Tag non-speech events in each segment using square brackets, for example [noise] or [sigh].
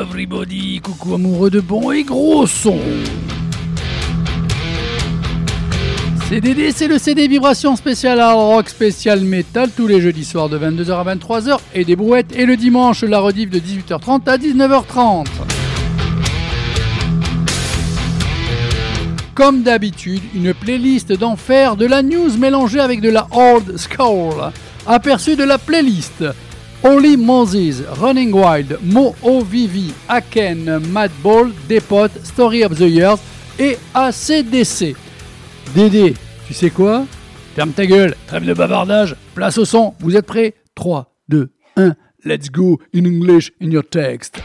everybody Coucou amoureux de bon et gros son CDD, c'est le CD Vibration spécial hard rock spécial metal tous les jeudis soirs de 22h à 23h et des brouettes et le dimanche la rediff de 18h30 à 19h30. Comme d'habitude, une playlist d'enfer de la news mélangée avec de la old school. Aperçu de la playlist Holy Moses, Running Wild, Mo OVV, Aken, Madball, Depot, Story of the Years et ACDC. Dédé, tu sais quoi? Ferme ta gueule, trêve de bavardage, place au son, vous êtes prêts? 3, 2, 1, let's go in English in your text.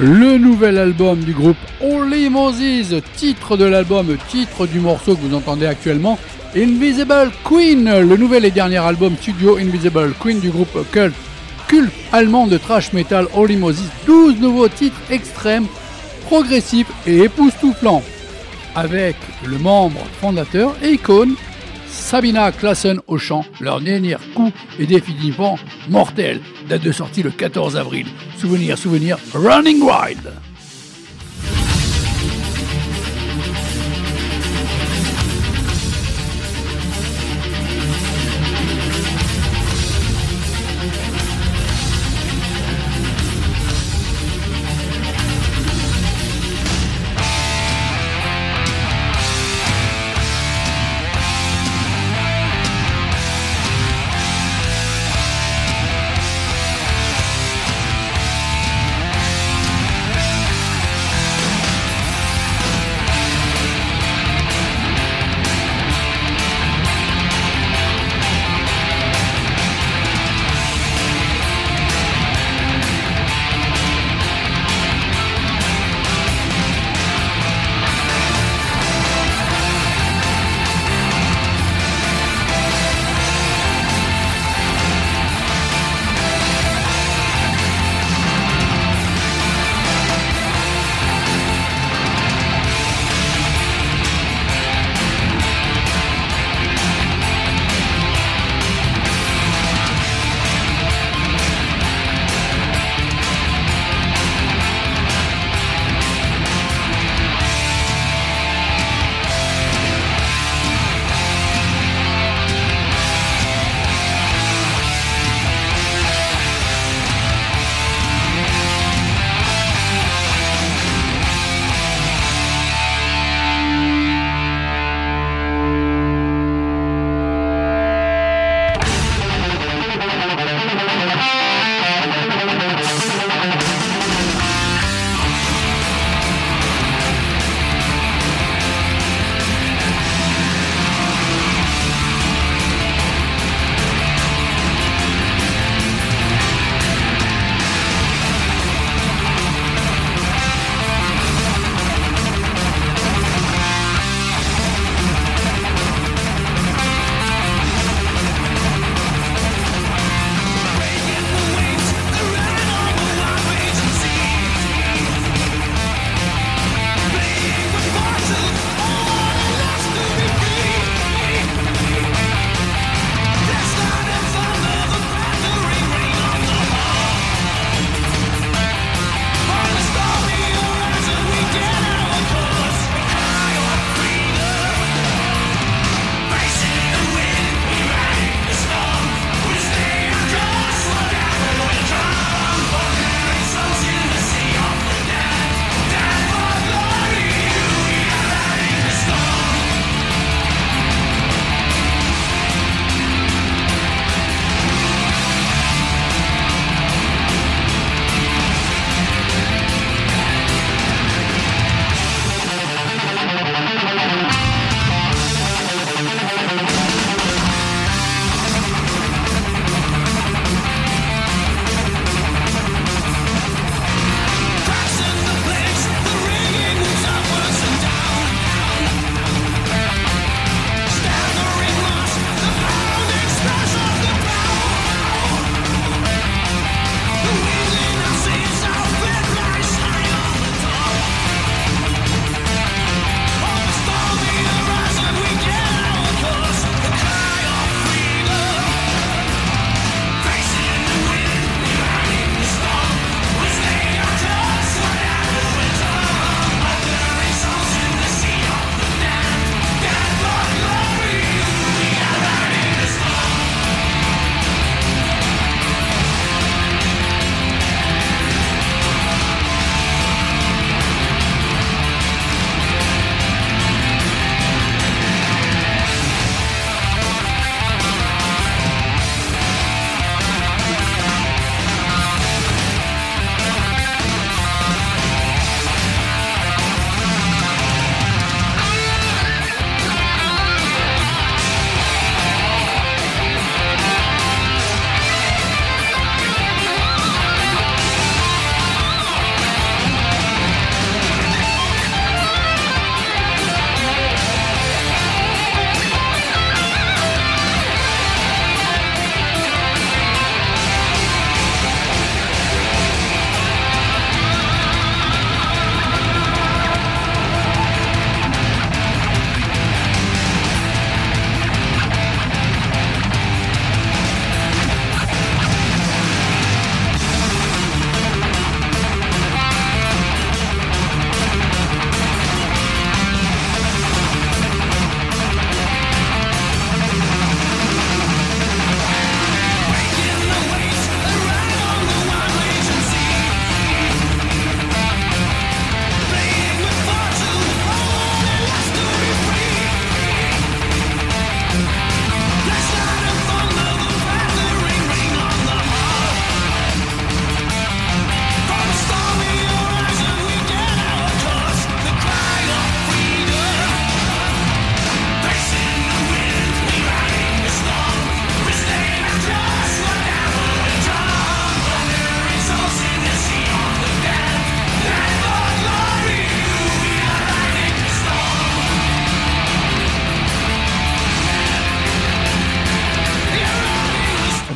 Le nouvel album du groupe Holy Moses, titre de l'album, titre du morceau que vous entendez actuellement, Invisible Queen, le nouvel et dernier album studio Invisible Queen du groupe cult, culte allemand de trash metal Holy Moses, 12 nouveaux titres extrêmes, progressifs et époustouflants, avec le membre fondateur et icône Sabina Klassen au chant. Leur dernier coup est définitivement mortel. Date de sortie le 14 avril. Souvenir, souvenir, Running Wild.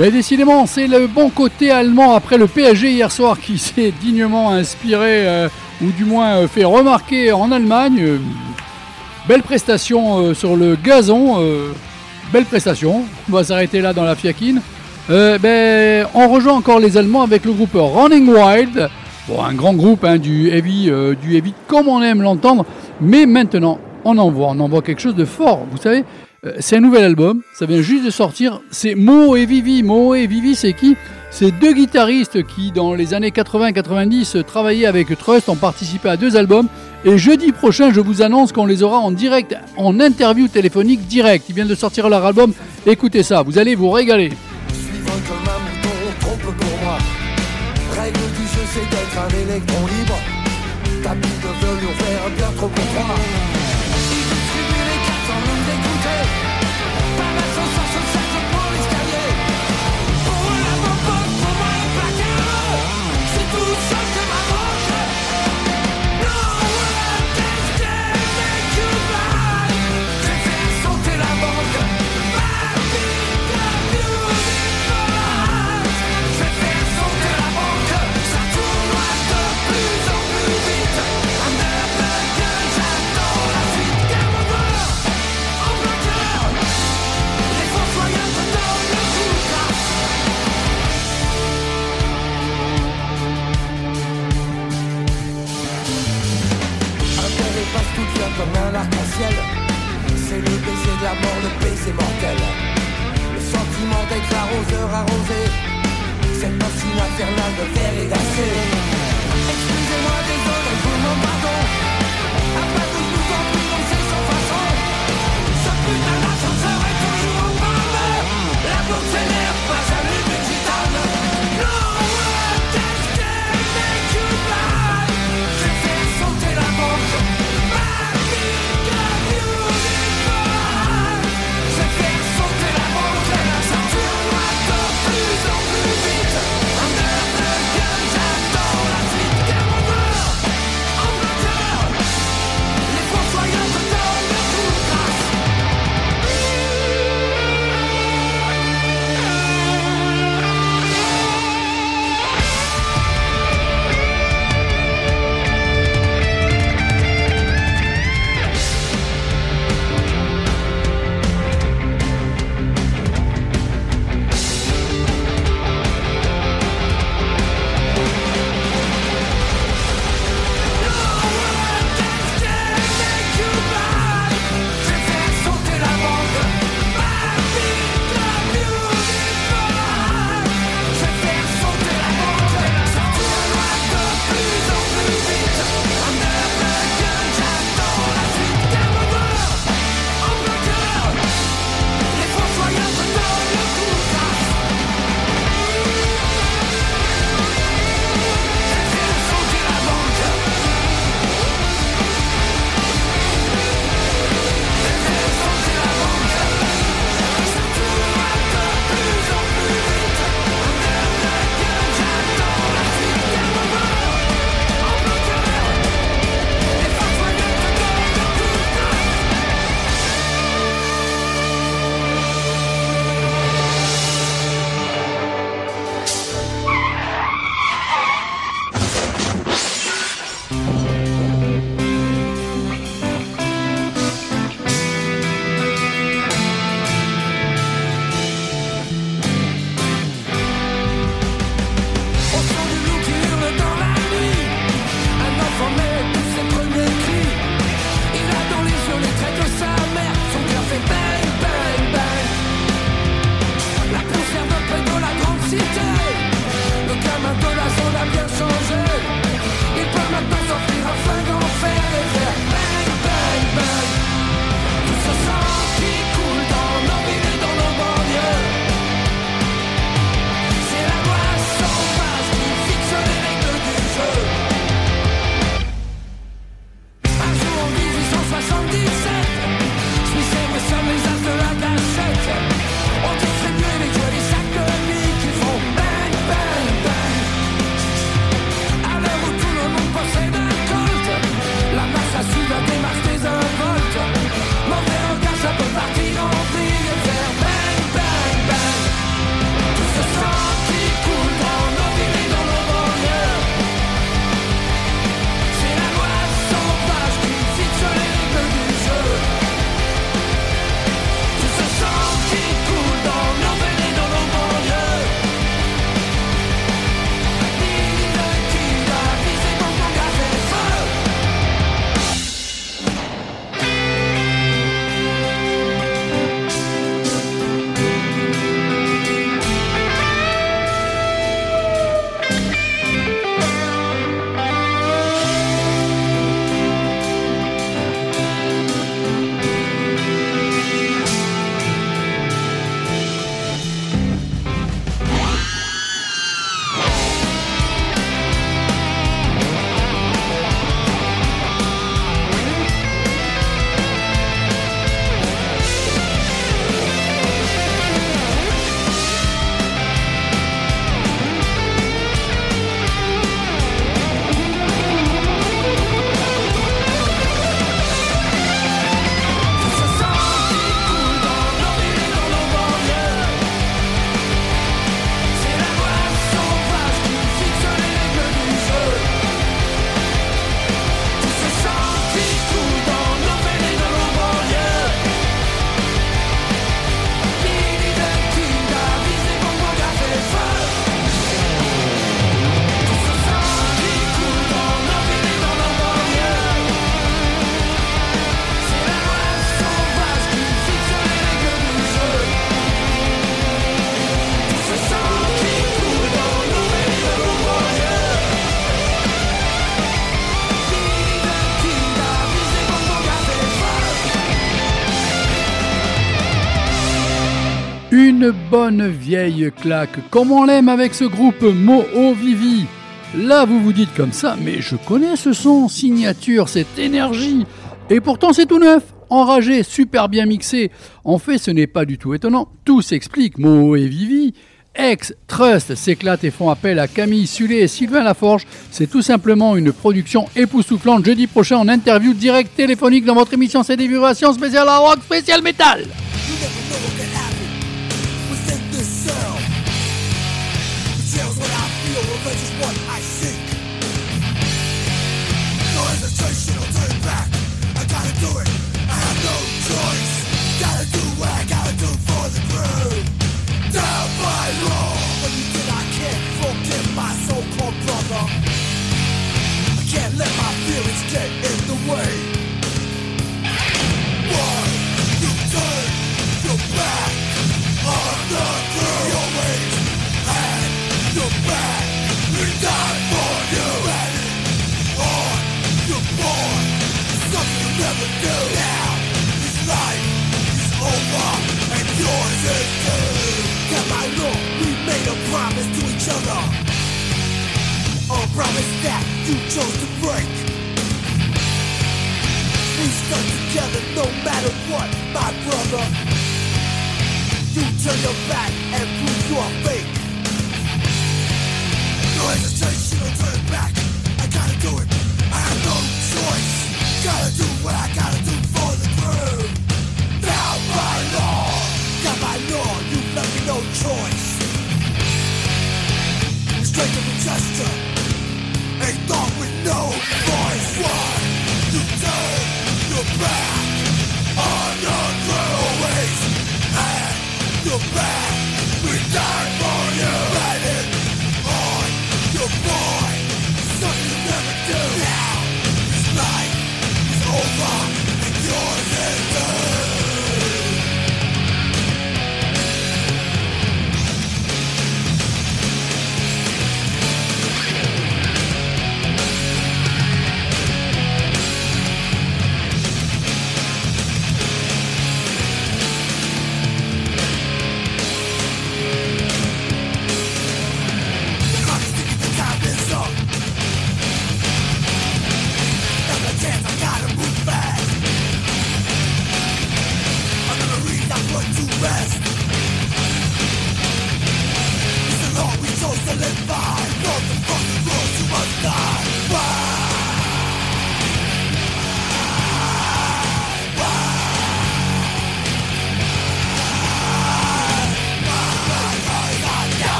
Ben, décidément, c'est le bon côté allemand après le PSG hier soir qui [laughs] s'est dignement inspiré, euh, ou du moins euh, fait remarquer en Allemagne. belle prestation sur le gazon, belle prestation. On va s'arrêter là dans la fiaquine. ben, on rejoint encore les Allemands avec le groupe Running Wild. Bon, un grand groupe hein, du, heavy, du heavy comme on aime l'entendre. Mais maintenant, on en voit, on en voit quelque chose de fort. Vous savez, euh, c'est un nouvel album, ça vient juste de sortir. C'est Mo et Vivi. Mo et Vivi, c'est qui? C'est deux guitaristes qui, dans les années 80-90, travaillaient avec Trust, ont participé à deux albums. Et jeudi prochain, je vous annonce qu'on les aura en direct, en interview téléphonique direct. Ils viennent de sortir leur album. Écoutez ça, vous allez vous régaler. Règle du jeu, c'est d'être un libre. Bien trop pour comme un arc-en-ciel. C'est le baiser de la mort, le baiser mortel. Le sentiment d'être arroseur arrosé. Cette passion infernale de verre et d'acier. Bonne vieille claque, comme on l'aime avec ce groupe Moho Vivi. Là, vous vous dites comme ça, mais je connais ce son, signature, cette énergie. Et pourtant, c'est tout neuf, enragé, super bien mixé. En fait, ce n'est pas du tout étonnant. Tout s'explique. Moho et Vivi Ex Trust s'éclate et font appel à Camille Sulé et Sylvain Laforge. C'est tout simplement une production époustouflante. Jeudi prochain en interview direct téléphonique dans votre émission C'est des vibrations spéciales rock, spécial métal. so-called brother. I can't let my feelings get in the way. Turn your back and prove you are.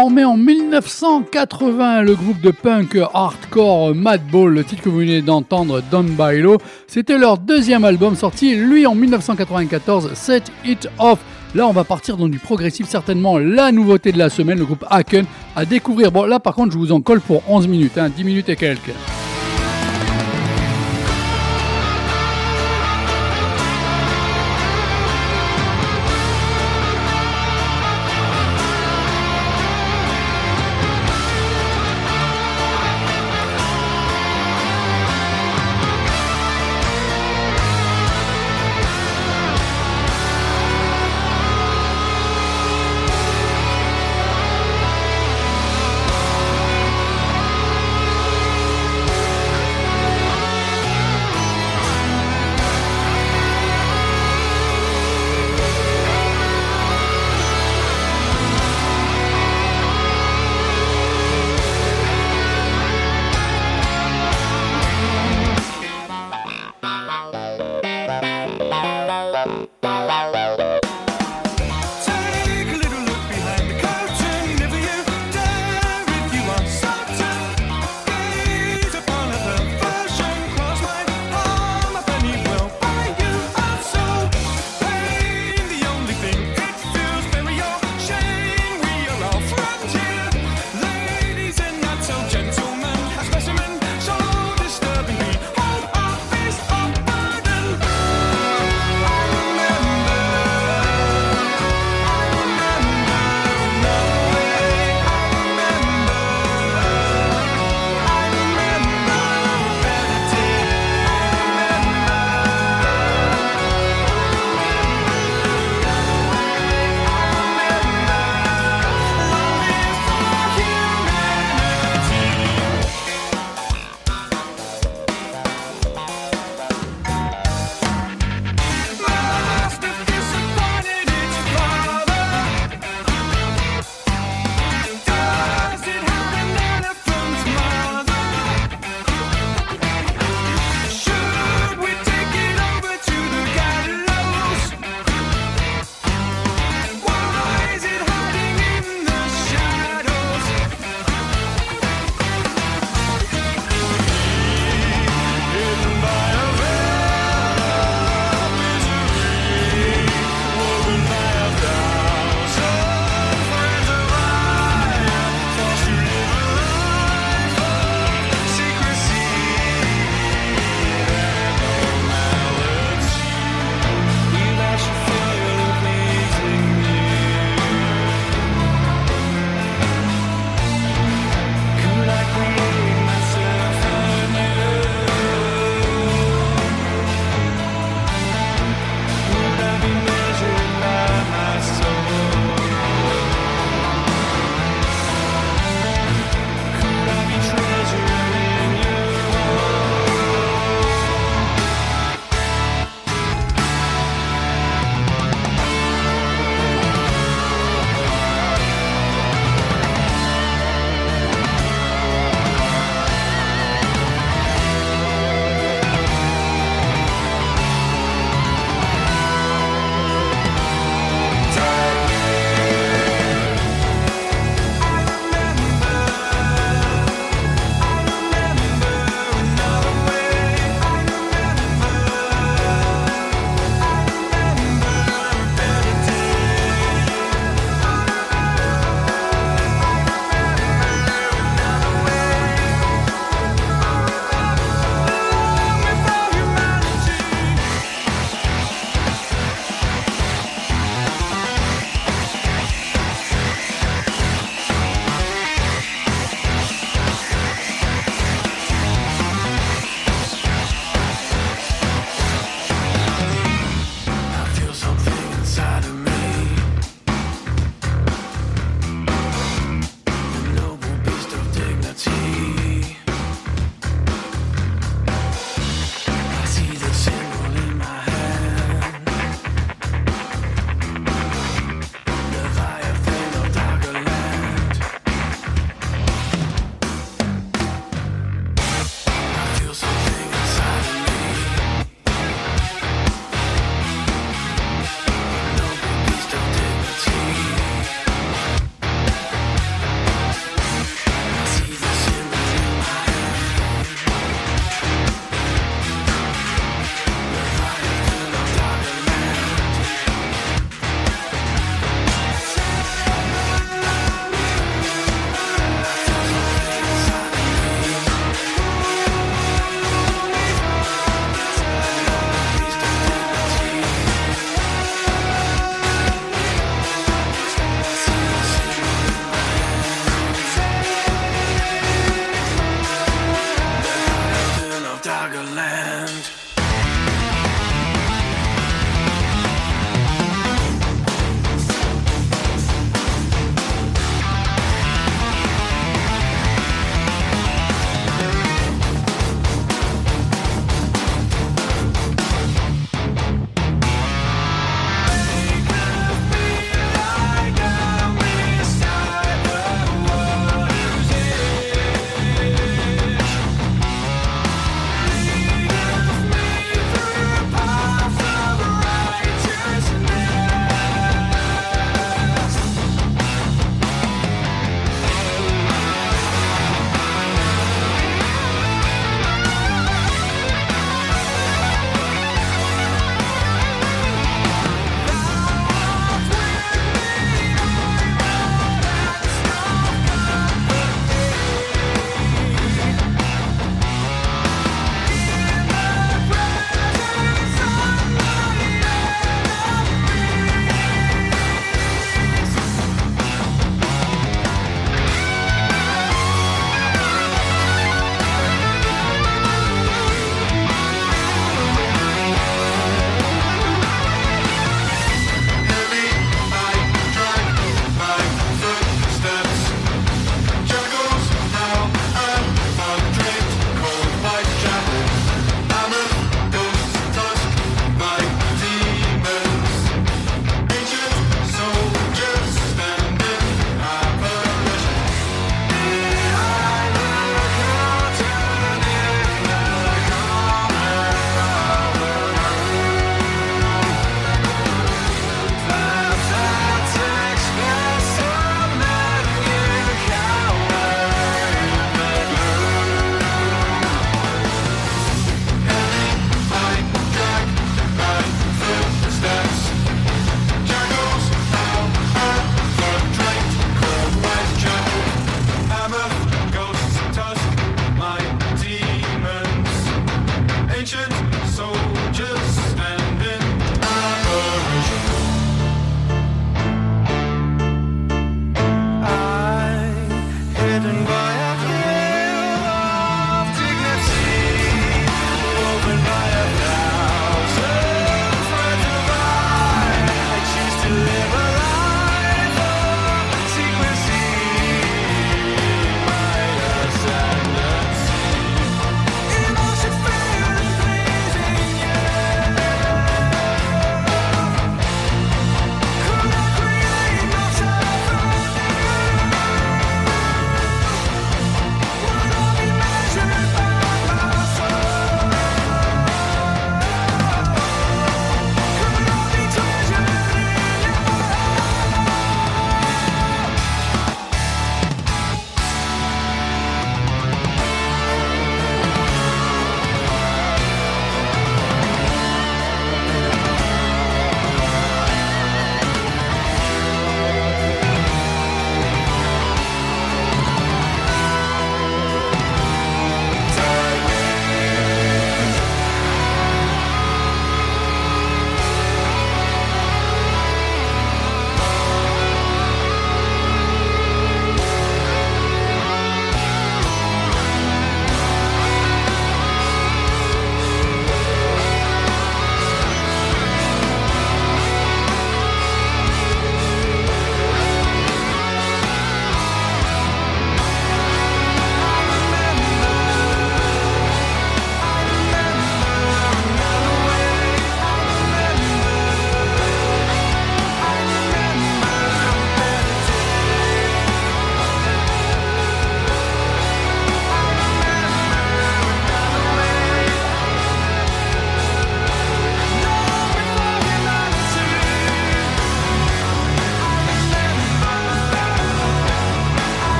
Formé en 1980, le groupe de punk hardcore Madball, le titre que vous venez d'entendre, Don Bailo, c'était leur deuxième album sorti, lui en 1994, Set It Off. Là, on va partir dans du progressif, certainement la nouveauté de la semaine, le groupe Haken à découvrir. Bon, là, par contre, je vous en colle pour 11 minutes, hein, 10 minutes et quelques.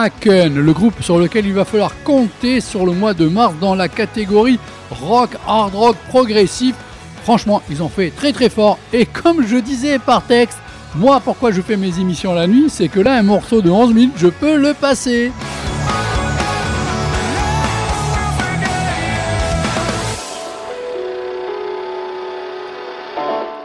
Haken, le groupe sur lequel il va falloir compter sur le mois de mars dans la catégorie rock, hard rock progressif, Franchement, ils ont fait très très fort. Et comme je disais par texte, moi pourquoi je fais mes émissions la nuit, c'est que là un morceau de 11 minutes, je peux le passer.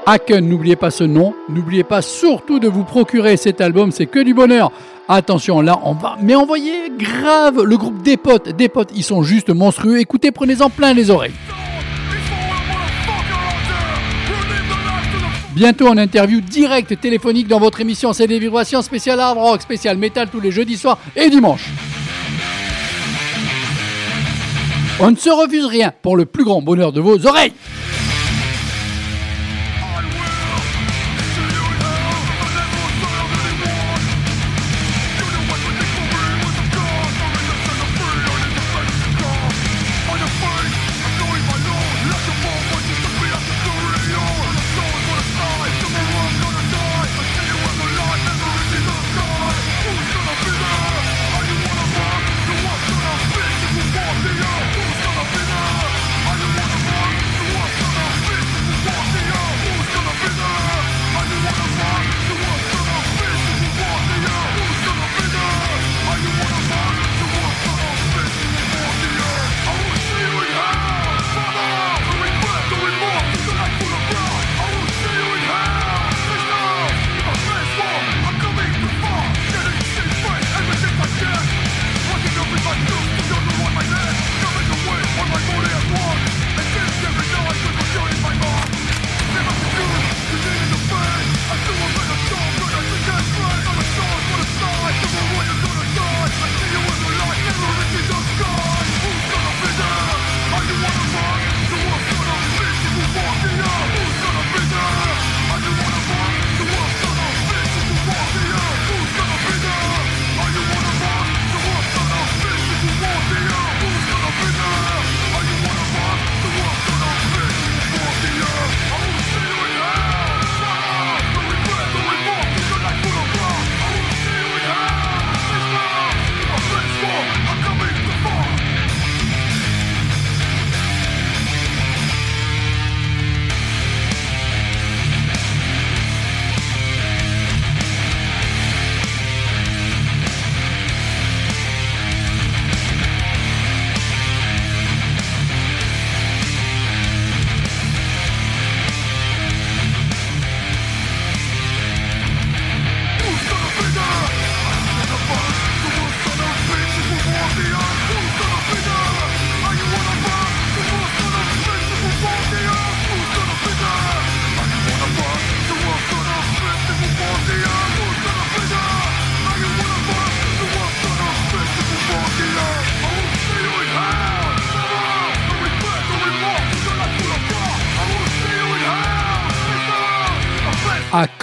Haken, n'oubliez pas ce nom, n'oubliez pas surtout de vous procurer cet album, c'est que du bonheur. Attention, là on va, mais envoyez grave le groupe des potes, des potes, ils sont juste monstrueux. Écoutez, prenez-en plein les oreilles. Bientôt en interview directe téléphonique dans votre émission C'est des vibrations spéciales hard rock, spécial métal tous les jeudis soirs et dimanches. On ne se refuse rien pour le plus grand bonheur de vos oreilles.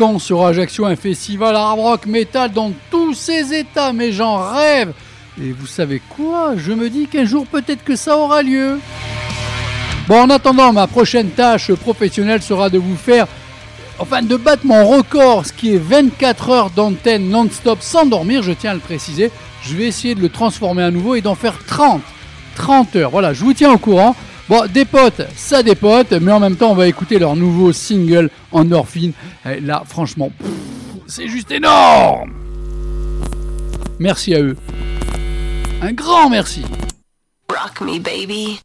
Caen sur Ajaccio, un festival hard rock metal dans tous ses états, mais j'en rêve. Et vous savez quoi? Je me dis qu'un jour peut-être que ça aura lieu. Bon, en attendant, ma prochaine tâche professionnelle sera de vous faire, enfin de battre mon record, ce qui est 24 heures d'antenne non-stop sans dormir, je tiens à le préciser. Je vais essayer de le transformer à nouveau et d'en faire 30. 30 heures, voilà, je vous tiens au courant. Bon, des potes, ça des potes, mais en même temps, on va écouter leur nouveau single Endorphine. Et là, franchement, c'est juste énorme. Merci à eux. Un grand merci. Rock me, baby.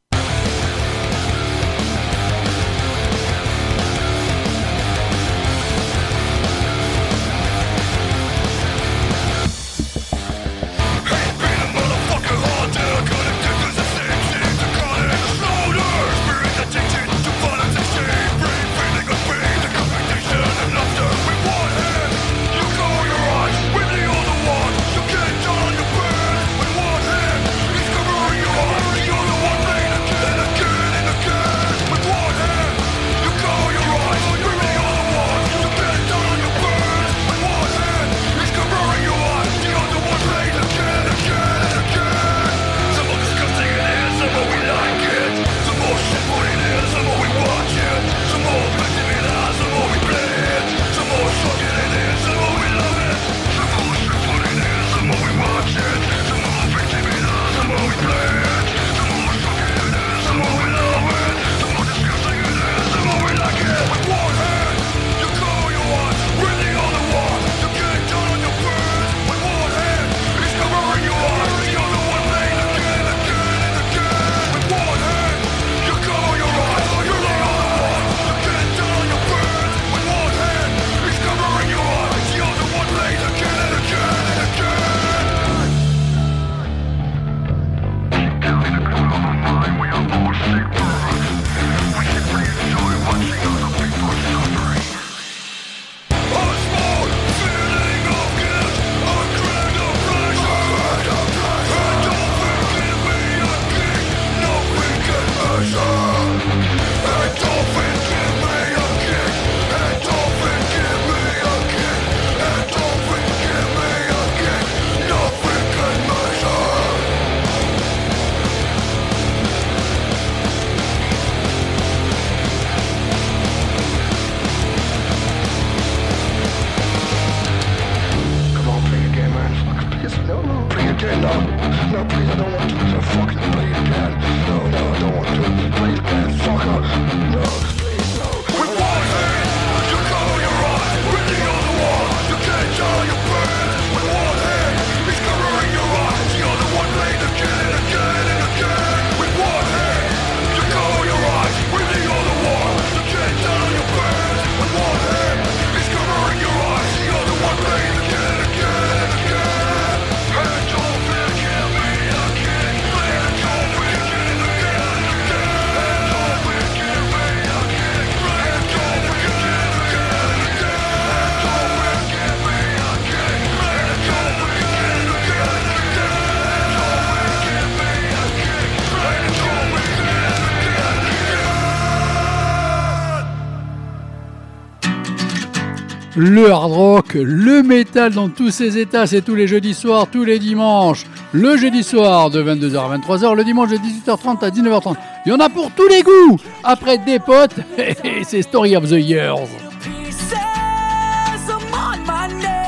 Le hard rock, le métal dans tous ses états, c'est tous les jeudis soirs, tous les dimanches. Le jeudi soir de 22h à 23h, le dimanche de 18h30 à 19h30. Il y en a pour tous les goûts Après des potes, [laughs] c'est Story of the Years.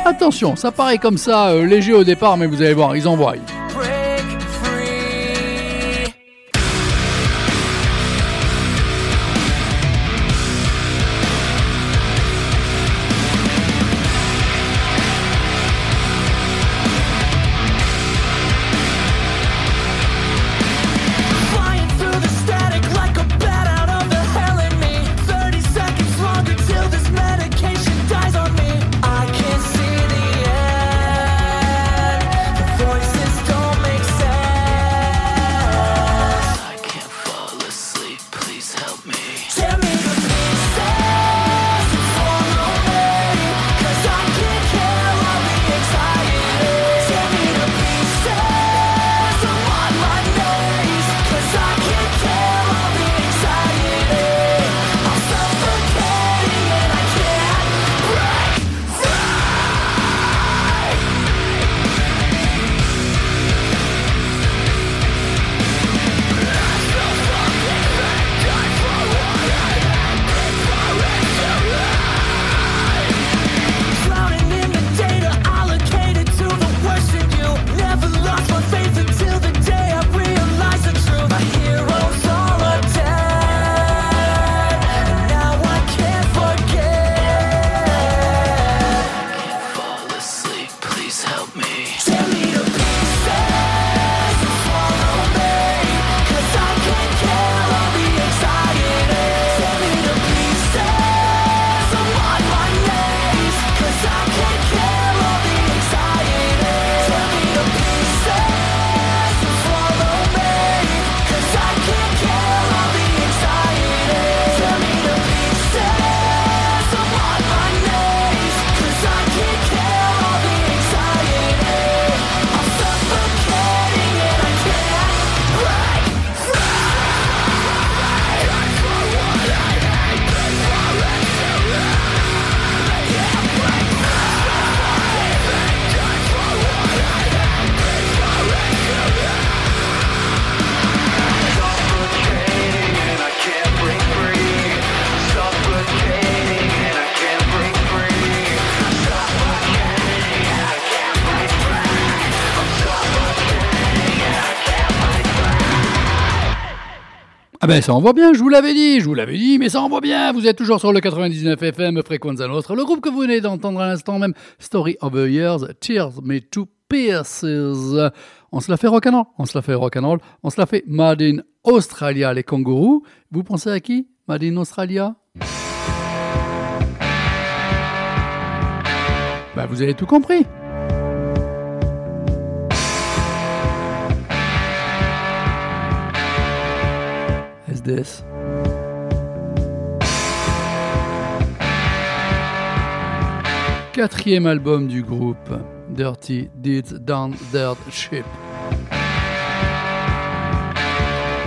Attention, ça paraît comme ça, euh, léger au départ, mais vous allez voir, ils envoient. Ah ben ça envoie bien, je vous l'avais dit, je vous l'avais dit, mais ça envoie bien. Vous êtes toujours sur le 99 FM Frequenza Nostra. Le groupe que vous venez d'entendre à l'instant même, Story of the Years, Tears Me to Pieces. On se la fait rock'n'roll, on se la fait rock'n'roll, on se la fait Made in Australia, les kangourous. Vous pensez à qui Made in Australia? Bah vous avez tout compris. Quatrième album du groupe, Dirty Deeds Down Dirt Ship.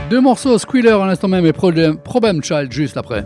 Deux morceaux, Squealer à l'instant même et Problem Child juste après.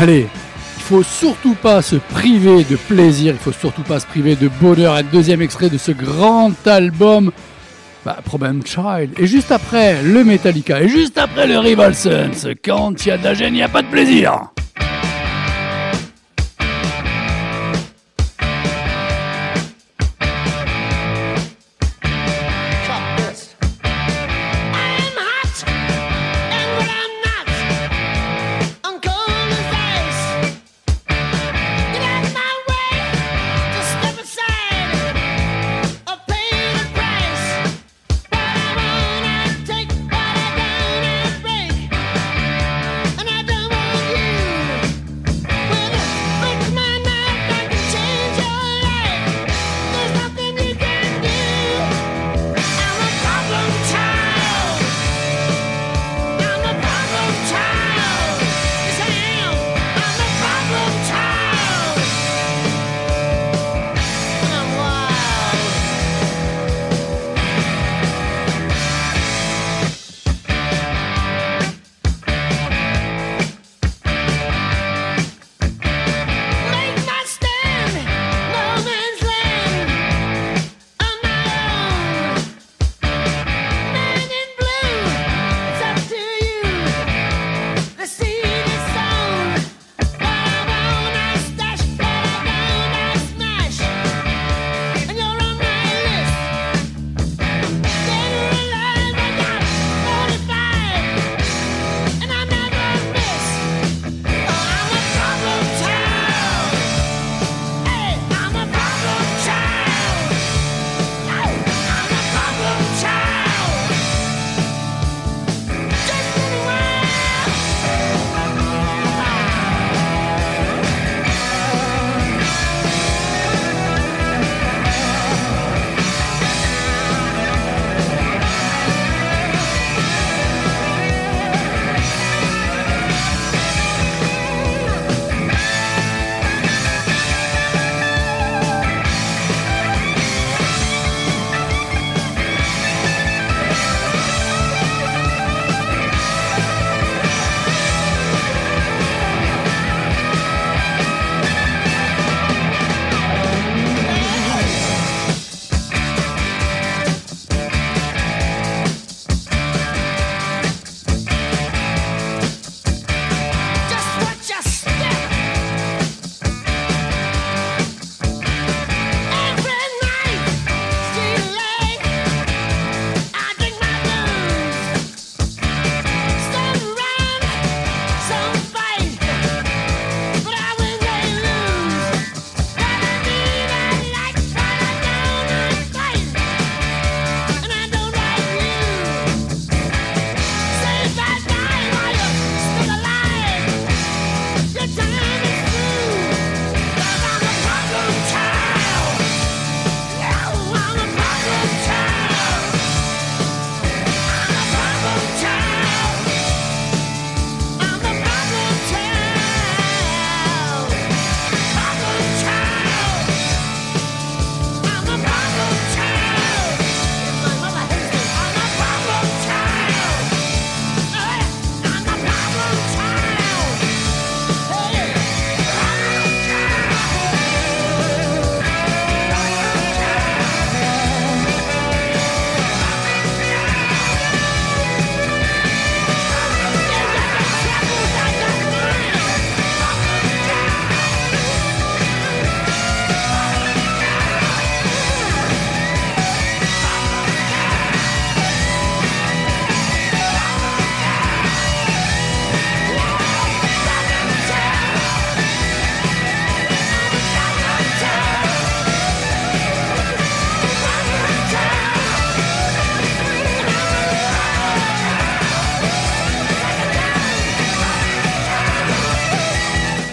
Allez, il faut surtout pas se priver de plaisir, il faut surtout pas se priver de bonheur. Un deuxième extrait de ce grand album, bah, Problem Child. Et juste après, le Metallica. Et juste après, le Rival Sons. Quand il y a de la gêne, il n'y a pas de plaisir.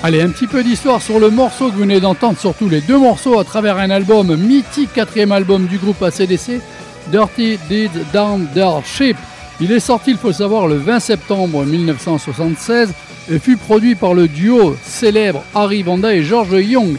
Allez, un petit peu d'histoire sur le morceau que vous venez d'entendre, surtout les deux morceaux à travers un album mythique, quatrième album du groupe ACDC, Dirty Deeds Down Their Ship. Il est sorti, il faut savoir, le 20 septembre 1976 et fut produit par le duo célèbre Harry Vanda et George Young.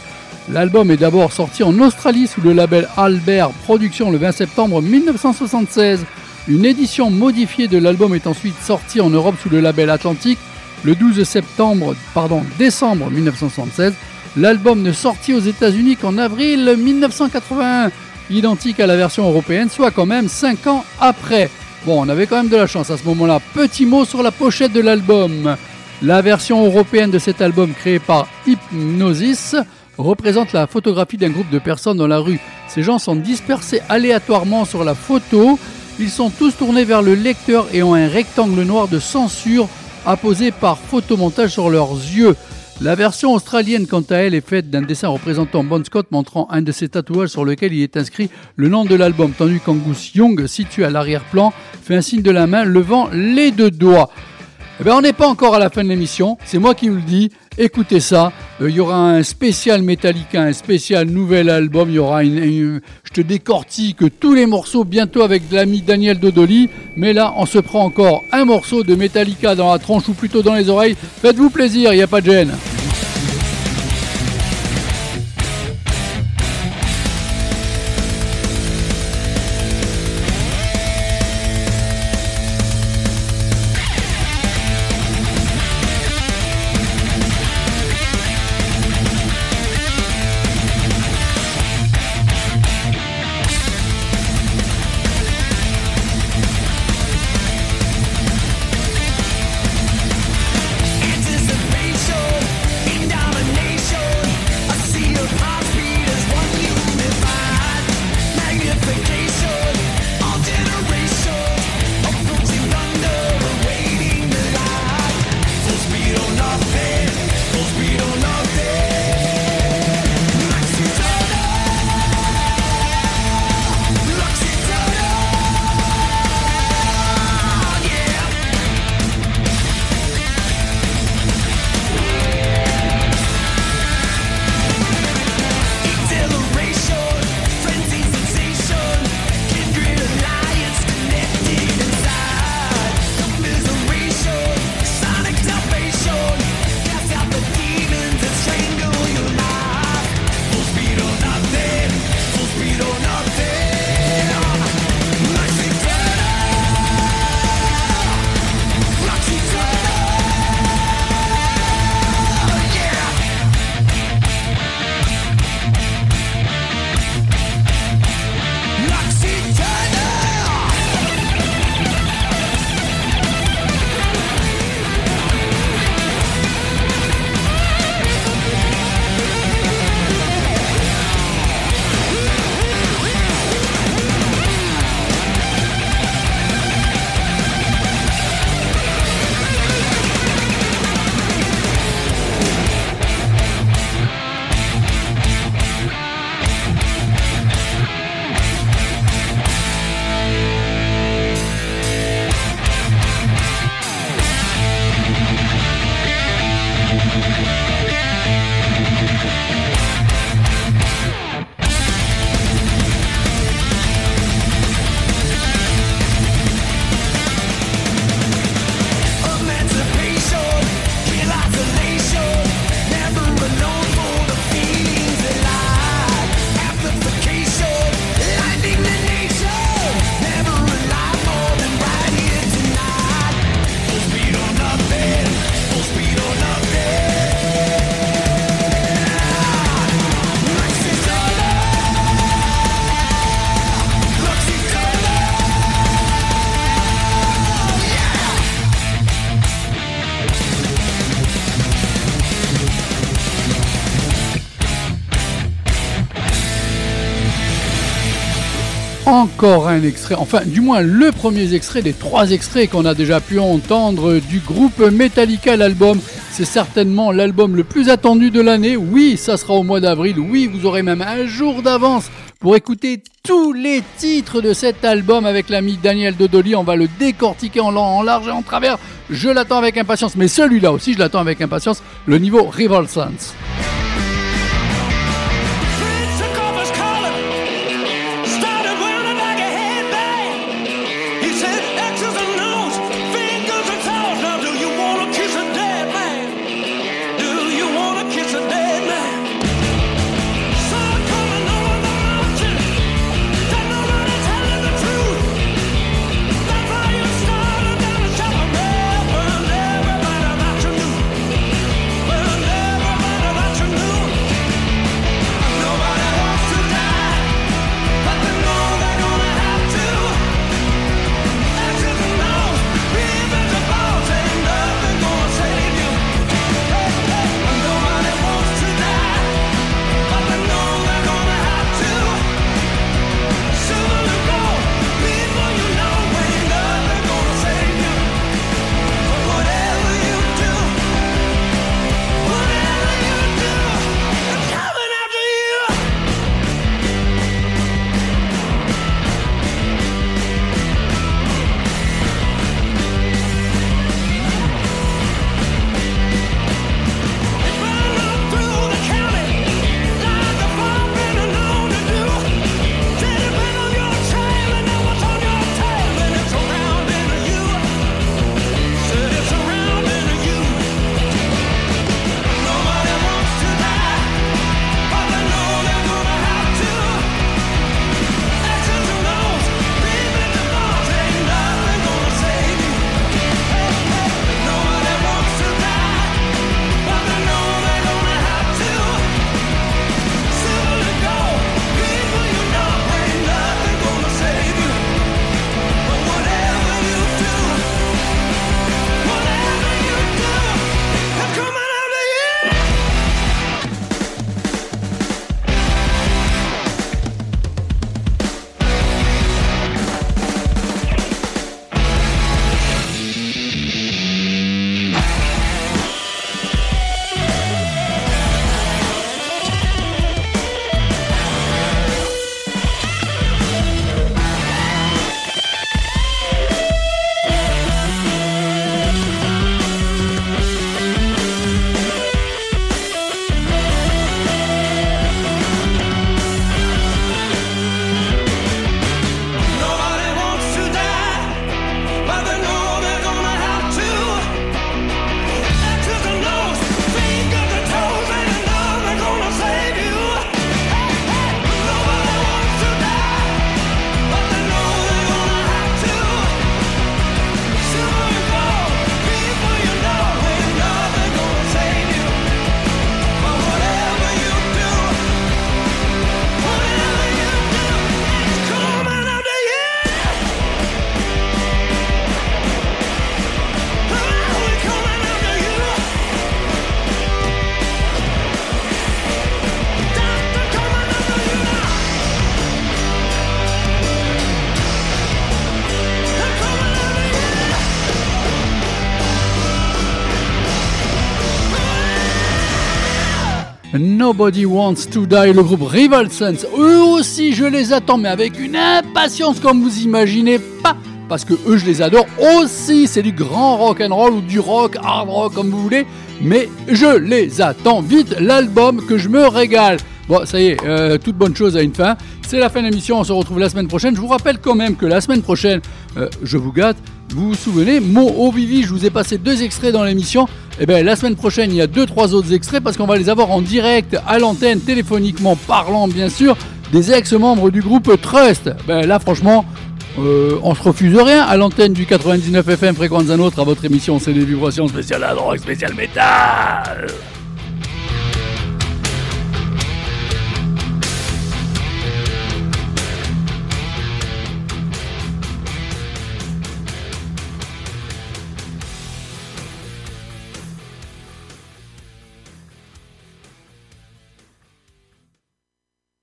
L'album est d'abord sorti en Australie sous le label Albert Productions le 20 septembre 1976. Une édition modifiée de l'album est ensuite sortie en Europe sous le label Atlantique le 12 septembre, pardon, décembre 1976. L'album ne sortit aux États-Unis qu'en avril 1981, identique à la version européenne, soit quand même 5 ans après. Bon, on avait quand même de la chance à ce moment-là. Petit mot sur la pochette de l'album. La version européenne de cet album créé par Hypnosis représente la photographie d'un groupe de personnes dans la rue. Ces gens sont dispersés aléatoirement sur la photo. Ils sont tous tournés vers le lecteur et ont un rectangle noir de censure apposé par photomontage sur leurs yeux. La version australienne, quant à elle, est faite d'un dessin représentant Bon Scott montrant un de ses tatouages sur lequel il est inscrit le nom de l'album, tandis qu'Angus Young, situé à l'arrière-plan, fait un signe de la main levant les deux doigts. Eh ben, on n'est pas encore à la fin de l'émission, c'est moi qui vous le dis. Écoutez ça, euh, il y aura un spécial Metallica, un spécial nouvel album. Il y aura une, je te décortique tous les morceaux bientôt avec l'ami Daniel Dodoli. Mais là, on se prend encore un morceau de Metallica dans la tronche ou plutôt dans les oreilles. Faites-vous plaisir, il n'y a pas de gêne. Encore un extrait, enfin du moins le premier extrait des trois extraits qu'on a déjà pu entendre du groupe Metallica, l'album. C'est certainement l'album le plus attendu de l'année. Oui, ça sera au mois d'avril. Oui, vous aurez même un jour d'avance pour écouter tous les titres de cet album avec l'ami Daniel Dodoli. On va le décortiquer en, en large et en travers. Je l'attends avec impatience, mais celui-là aussi, je l'attends avec impatience. Le niveau Rival Sons. Nobody Wants to Die, le groupe Rival Sons. Eux aussi, je les attends, mais avec une impatience comme vous imaginez pas. Parce que eux, je les adore aussi. C'est du grand rock and roll ou du rock, hard rock, comme vous voulez. Mais je les attends vite. L'album que je me régale. Bon, ça y est, euh, toute bonne chose a une fin. C'est la fin de l'émission. On se retrouve la semaine prochaine. Je vous rappelle quand même que la semaine prochaine, euh, je vous gâte. Vous vous souvenez, au Vivi, je vous ai passé deux extraits dans l'émission. Eh bien la semaine prochaine, il y a deux trois autres extraits parce qu'on va les avoir en direct à l'antenne, téléphoniquement parlant bien sûr, des ex-membres du groupe Trust. Ben là franchement, euh, on se refuse rien à l'antenne du 99 FM Fréquence un autre à votre émission C'est des vibrations spéciales à drogue, spécial métal.